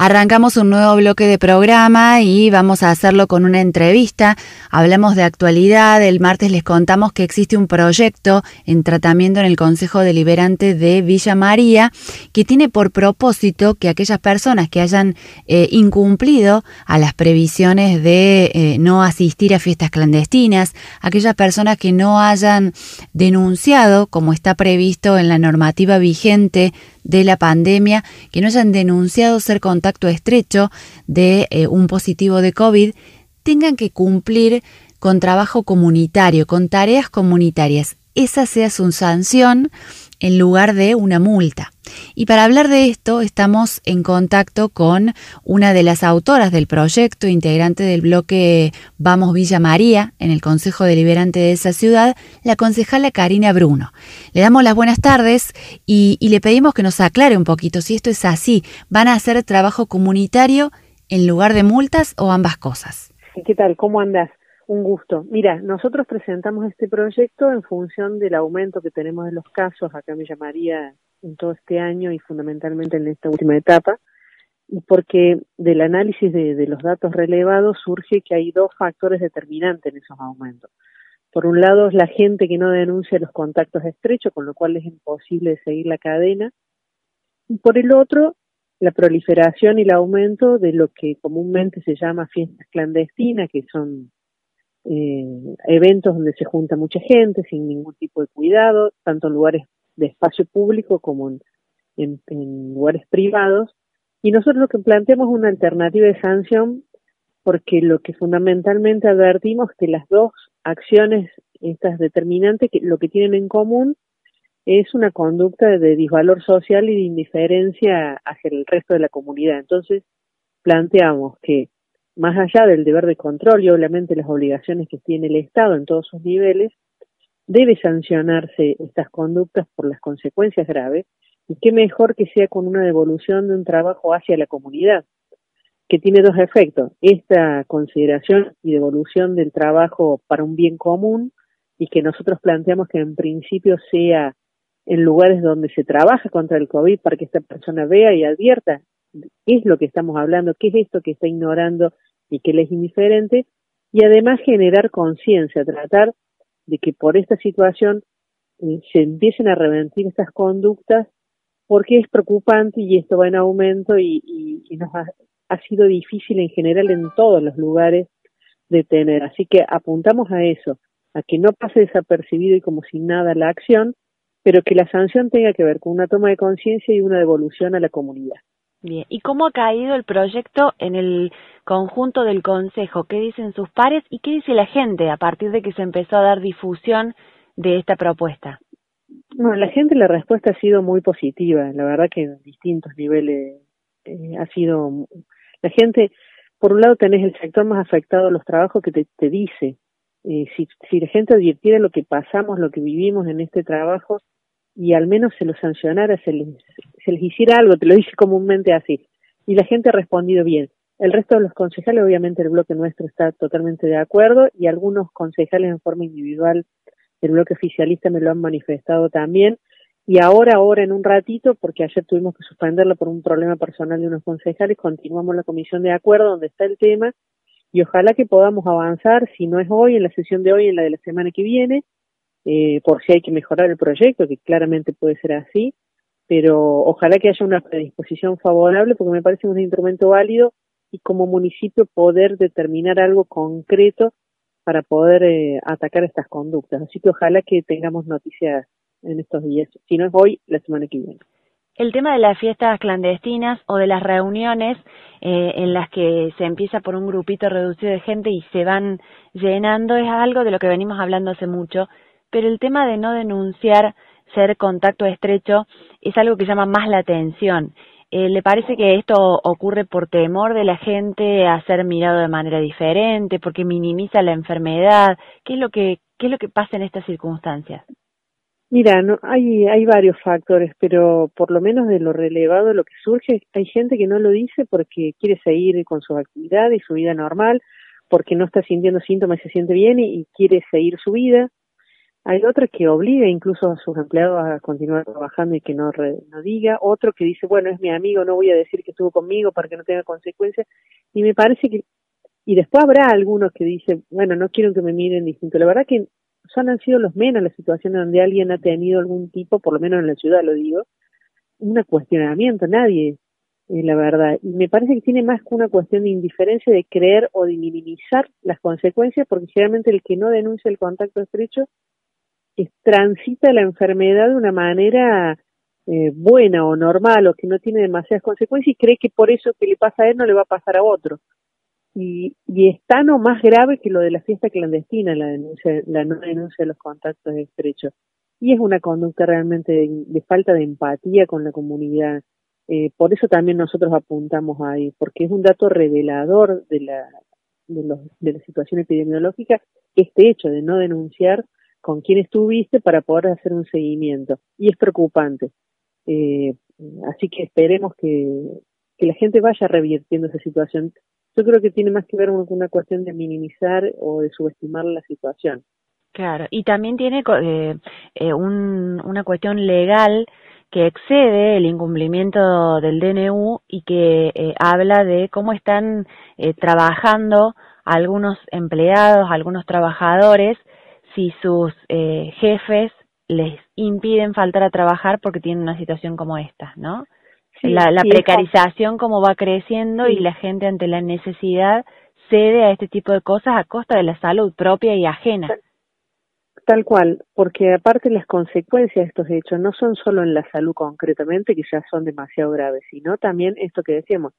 Arrancamos un nuevo bloque de programa y vamos a hacerlo con una entrevista. Hablamos de actualidad. El martes les contamos que existe un proyecto en tratamiento en el Consejo Deliberante de Villa María que tiene por propósito que aquellas personas que hayan eh, incumplido a las previsiones de eh, no asistir a fiestas clandestinas, aquellas personas que no hayan denunciado, como está previsto en la normativa vigente de la pandemia, que no hayan denunciado ser contacto estrecho de eh, un positivo de COVID, tengan que cumplir con trabajo comunitario, con tareas comunitarias. Esa sea su sanción en lugar de una multa. Y para hablar de esto estamos en contacto con una de las autoras del proyecto, integrante del bloque Vamos Villa María, en el Consejo Deliberante de esa ciudad, la concejala Karina Bruno. Le damos las buenas tardes y, y le pedimos que nos aclare un poquito si esto es así. ¿Van a hacer trabajo comunitario en lugar de multas o ambas cosas? ¿Qué tal? ¿Cómo andas? Un gusto. Mira, nosotros presentamos este proyecto en función del aumento que tenemos de los casos, acá me llamaría en todo este año y fundamentalmente en esta última etapa, y porque del análisis de, los datos relevados surge que hay dos factores determinantes en esos aumentos. Por un lado es la gente que no denuncia los contactos estrechos, con lo cual es imposible seguir la cadena, y por el otro la proliferación y el aumento de lo que comúnmente se llama fiestas clandestinas, que son eh, eventos donde se junta mucha gente sin ningún tipo de cuidado, tanto en lugares de espacio público como en, lugares privados. Y nosotros lo que planteamos es una alternativa de sanción porque lo que fundamentalmente advertimos que las dos acciones, estas determinantes, que lo que tienen en común es una conducta de disvalor social y de indiferencia hacia el resto de la comunidad. Entonces, planteamos que más allá del deber de control y obviamente las obligaciones que tiene el Estado en todos sus niveles, debe sancionarse estas conductas por las consecuencias graves y qué mejor que sea con una devolución de un trabajo hacia la comunidad, que tiene dos efectos, esta consideración y devolución del trabajo para un bien común y que nosotros planteamos que en principio sea en lugares donde se trabaja contra el COVID para que esta persona vea y advierta qué es lo que estamos hablando, qué es esto que está ignorando y que le es indiferente, y además generar conciencia, tratar de que por esta situación eh, se empiecen a revertir estas conductas porque es preocupante y esto va en aumento y, nos ha, ha, sido difícil en general en todos los lugares de tener. Así que apuntamos a eso, a que no pase desapercibido y como sin nada la acción, pero que la sanción tenga que ver con una toma de conciencia y una devolución a la comunidad. Bien, ¿y cómo ha caído el proyecto en el conjunto del Consejo? ¿Qué dicen sus pares y qué dice la gente a partir de que se empezó a dar difusión de esta propuesta? Bueno, la gente la respuesta ha sido muy positiva, la verdad que en distintos niveles eh, ha sido... La gente, por un lado tenés el sector más afectado a los trabajos que te, dice, eh, si, si la gente advirtiera lo que pasamos, lo que vivimos en este trabajo, y al menos se los sancionara, se les, se les hiciera algo, te lo dice comúnmente así. Y la gente ha respondido bien. El resto de los concejales, obviamente el bloque nuestro está totalmente de acuerdo y algunos concejales en forma individual del bloque oficialista me lo han manifestado también. Y ahora, ahora en un ratito, porque ayer tuvimos que suspenderlo por un problema personal de unos concejales, continuamos la comisión de acuerdo donde está el tema y ojalá que podamos avanzar, si no es hoy, en la sesión de hoy, en la de la semana que viene, eh, por si hay que mejorar el proyecto, que claramente puede ser así, pero ojalá que haya una predisposición favorable porque me parece un instrumento válido y como municipio poder determinar algo concreto para poder eh, atacar estas conductas. Así que ojalá que tengamos noticias en estos días, si no es hoy, la semana que viene. El tema de las fiestas clandestinas o de las reuniones eh, en las que se empieza por un grupito reducido de gente y se van llenando es algo de lo que venimos hablando hace mucho pero el tema de no denunciar ser contacto estrecho es algo que llama más la atención. Eh, ¿Le parece que esto ocurre por temor de la gente a ser mirado de manera diferente, porque minimiza la enfermedad? ¿Qué es lo que, qué es lo que pasa en estas circunstancias? Mira, no, hay, hay varios factores, pero por lo menos de lo relevado, lo que surge, hay gente que no lo dice porque quiere seguir con su actividad y su vida normal, porque no está sintiendo síntomas y se siente bien y quiere seguir su vida Hay otro que obliga incluso a sus empleados a continuar trabajando y que no, no diga. Otro que dice, bueno, es mi amigo, no voy a decir que estuvo conmigo para que no tenga consecuencias. Y me parece que... Y después habrá algunos que dicen, bueno, no quiero que me miren distinto. La verdad que son han sido los menos las situaciones donde alguien ha tenido algún tipo, por lo menos en la ciudad lo digo, un cuestionamiento. Nadie eh, la verdad. Y me parece que tiene más que una cuestión de indiferencia, de creer o de minimizar las consecuencias, porque generalmente el que no denuncia el contacto estrecho es, transita la enfermedad de una manera eh, buena o normal o que no tiene demasiadas consecuencias y cree que por eso que le pasa a él no le va a pasar a otro. Y, y es tan o más grave que lo de la fiesta clandestina, la denuncia, la no denuncia de los contactos estrechos. Y es una conducta realmente de falta de empatía con la comunidad eh, por eso también nosotros apuntamos ahí, porque es un dato revelador de la, de, los, de la situación epidemiológica, este hecho de no denunciar con quién estuviste para poder hacer un seguimiento. Y es preocupante. Eh, así que esperemos que, que la gente vaya revirtiendo esa situación. Yo creo que tiene más que ver con una cuestión de minimizar o de subestimar la situación. Claro, y también tiene eh, eh, un, una cuestión legal que excede el incumplimiento del DNU y que eh, habla de cómo están eh, trabajando algunos empleados, algunos trabajadores, si sus eh, jefes les impiden faltar a trabajar porque tienen una situación como esta, ¿no? la, la precarización como va creciendo y la gente ante la necesidad cede a este tipo de cosas a costa de la salud propia y ajena. Tal cual, porque aparte las consecuencias de estos hechos no son solo en la salud concretamente, que ya son demasiado graves, sino también esto que decíamos,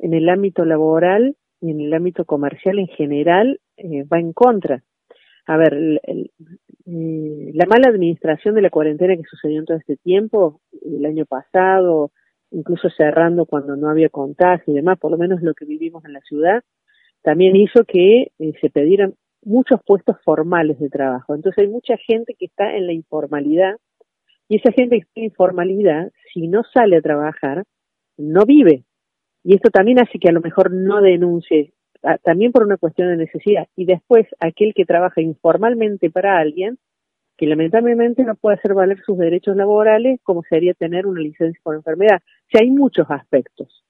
en el ámbito laboral y en el ámbito comercial en general eh, va en contra. A ver, eh, la mala administración de la cuarentena que sucedió en todo este tiempo, el año pasado, incluso cerrando cuando no había contagio y demás, por lo menos lo que vivimos en la ciudad, también hizo que eh, se pidieran muchos puestos formales de trabajo. Entonces hay mucha gente que está en la informalidad y esa gente que está en informalidad, si no sale a trabajar, no vive. Y esto también hace que a lo mejor no denuncie, también por una cuestión de necesidad. Y después aquel que trabaja informalmente para alguien, que lamentablemente no puede hacer valer sus derechos laborales como sería tener una licencia por enfermedad. O sea, hay muchos aspectos.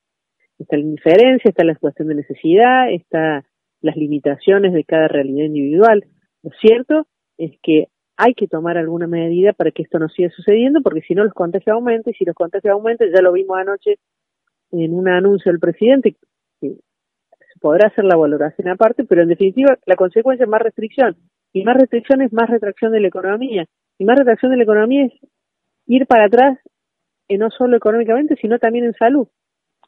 Está la indiferencia, está la cuestión de necesidad, está las limitaciones de cada realidad individual. Lo cierto es que hay que tomar alguna medida para que esto no siga sucediendo, porque si no los contagios aumentan, y si los contagios aumentan, ya lo vimos anoche en un anuncio del presidente, podrá hacer la valoración aparte, pero en definitiva la consecuencia es más restricción, y más restricción es más retracción de la economía, y más retracción de la economía es ir para atrás, eh, no solo económicamente, sino también en salud.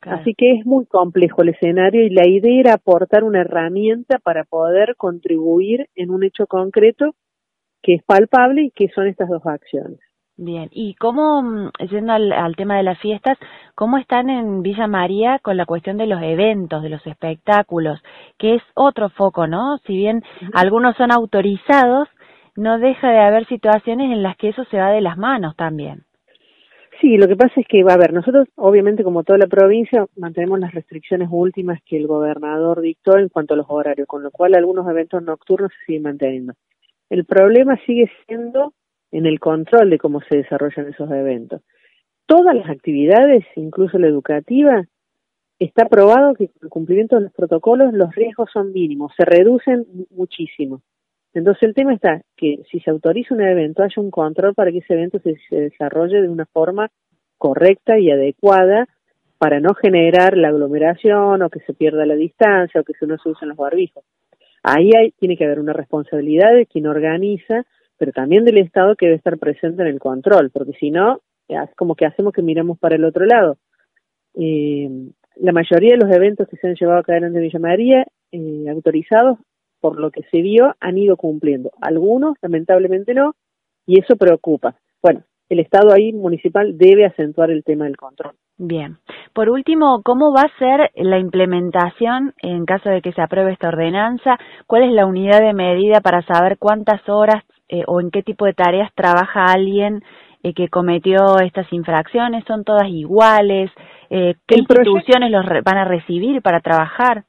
Así que es muy complejo el escenario y la idea era aportar una herramienta para poder contribuir en un hecho concreto que es palpable y que son estas dos acciones. Bien, y cómo, mm, yendo al, tema de las fiestas, ¿cómo están en Villa María con la cuestión de los eventos, de los espectáculos, que es otro foco, ¿no? Si bien algunos son autorizados, no deja de haber situaciones en las que eso se va de las manos también. Sí, lo que pasa es que, va a ver, nosotros obviamente como toda la provincia mantenemos las restricciones últimas que el gobernador dictó en cuanto a los horarios, con lo cual algunos eventos nocturnos se siguen manteniendo. El problema sigue siendo en el control de cómo se desarrollan esos eventos. Todas las actividades, incluso la educativa, está probado que con el cumplimiento de los protocolos los riesgos son mínimos, se reducen muchísimo. Entonces el tema está que si se autoriza un evento, haya un control para que ese evento se, desarrolle de una forma correcta y adecuada para no generar la aglomeración o que se pierda la distancia o que se no se usen los barbijos. Ahí hay, tiene que haber una responsabilidad de quien organiza, pero también del Estado que debe estar presente en el control, porque si no, es como que hacemos que miramos para el otro lado. Eh, la mayoría de los eventos que se han llevado a cabo en Villa María, eh, autorizados, por lo que se vio, han ido cumpliendo. Algunos, lamentablemente no, y eso preocupa. Bueno, el Estado ahí municipal debe acentuar el tema del control. Bien. Por último, ¿cómo va a ser la implementación en caso de que se apruebe esta ordenanza? ¿Cuál es la unidad de medida para saber cuántas horas eh, o en qué tipo de tareas trabaja alguien eh, que cometió estas infracciones? ¿Son todas iguales? Eh, ¿Qué instituciones los van a recibir para trabajar?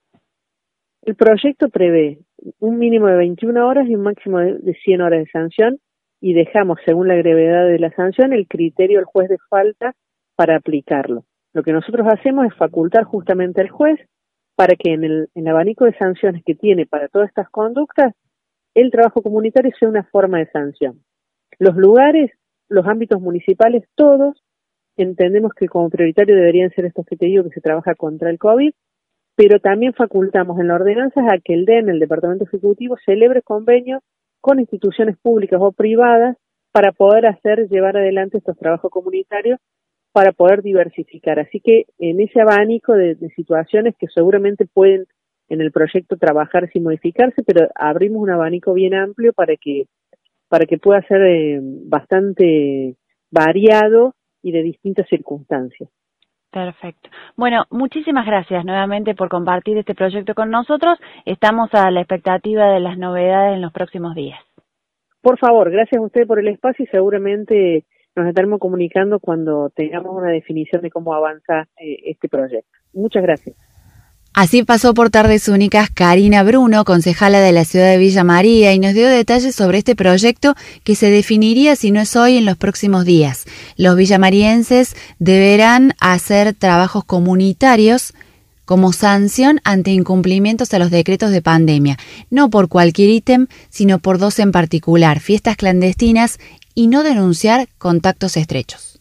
El proyecto prevé un mínimo de 21 horas y un máximo de 100 horas de sanción y dejamos, según la gravedad de la sanción, el criterio al juez de falta para aplicarlo. Lo que nosotros hacemos es facultar justamente al juez para que en el, en el abanico de sanciones que tiene para todas estas conductas, el trabajo comunitario sea una forma de sanción. Los lugares, los ámbitos municipales, todos entendemos que como prioritario deberían ser estos que te digo que se trabaja contra el COVID, pero también facultamos en la ordenanza a que el DEN, el Departamento Ejecutivo, celebre convenios con instituciones públicas o privadas para poder hacer, llevar adelante estos trabajos comunitarios para poder diversificar. Así que en ese abanico de, situaciones que seguramente pueden en el proyecto trabajarse y modificarse, pero abrimos un abanico bien amplio para que para que pueda ser eh, bastante variado y de distintas circunstancias. Perfecto. Bueno, muchísimas gracias nuevamente por compartir este proyecto con nosotros. Estamos a la expectativa de las novedades en los próximos días. Por favor, gracias a usted por el espacio y seguramente nos estaremos comunicando cuando tengamos una definición de cómo avanza eh, este proyecto. Muchas gracias. Así pasó por Tardes Únicas Karina Bruno, concejala de la ciudad de Villa María, y nos dio detalles sobre este proyecto que se definiría, si no es hoy, en los próximos días. Los villamarienses deberán hacer trabajos comunitarios como sanción ante incumplimientos a los decretos de pandemia, no por cualquier ítem, sino por dos en particular, fiestas clandestinas y no denunciar contactos estrechos.